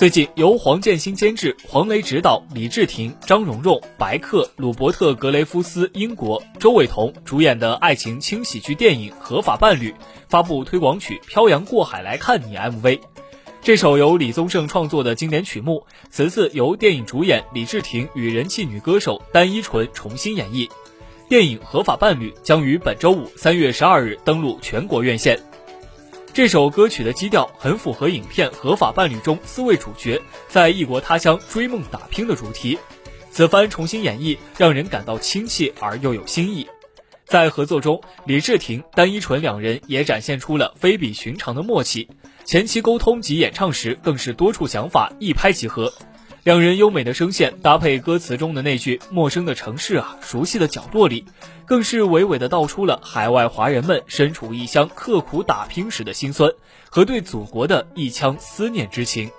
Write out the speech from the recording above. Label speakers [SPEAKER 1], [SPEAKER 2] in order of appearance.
[SPEAKER 1] 最近，由黄建新监制、黄雷执导，李治廷、张蓉蓉、白客、鲁伯特·格雷夫斯（英国）、周伟彤主演的爱情轻喜剧电影《合法伴侣》发布推广曲《漂洋过海来看你》MV。这首由李宗盛创作的经典曲目，此次由电影主演李治廷与人气女歌手单依纯重新演绎。电影《合法伴侣》将于本周五三月十二日登陆全国院线。这首歌曲的基调很符合影片《合法伴侣》中四位主角在异国他乡追梦打拼的主题。此番重新演绎，让人感到亲切而又有新意。在合作中，李治廷、单依纯两人也展现出了非比寻常的默契。前期沟通及演唱时，更是多处想法一拍即合。两人优美的声线搭配歌词中的那句“陌生的城市啊，熟悉的角落里”，更是娓娓的道出了海外华人们身处异乡刻苦打拼时的辛酸和对祖国的一腔思念之情。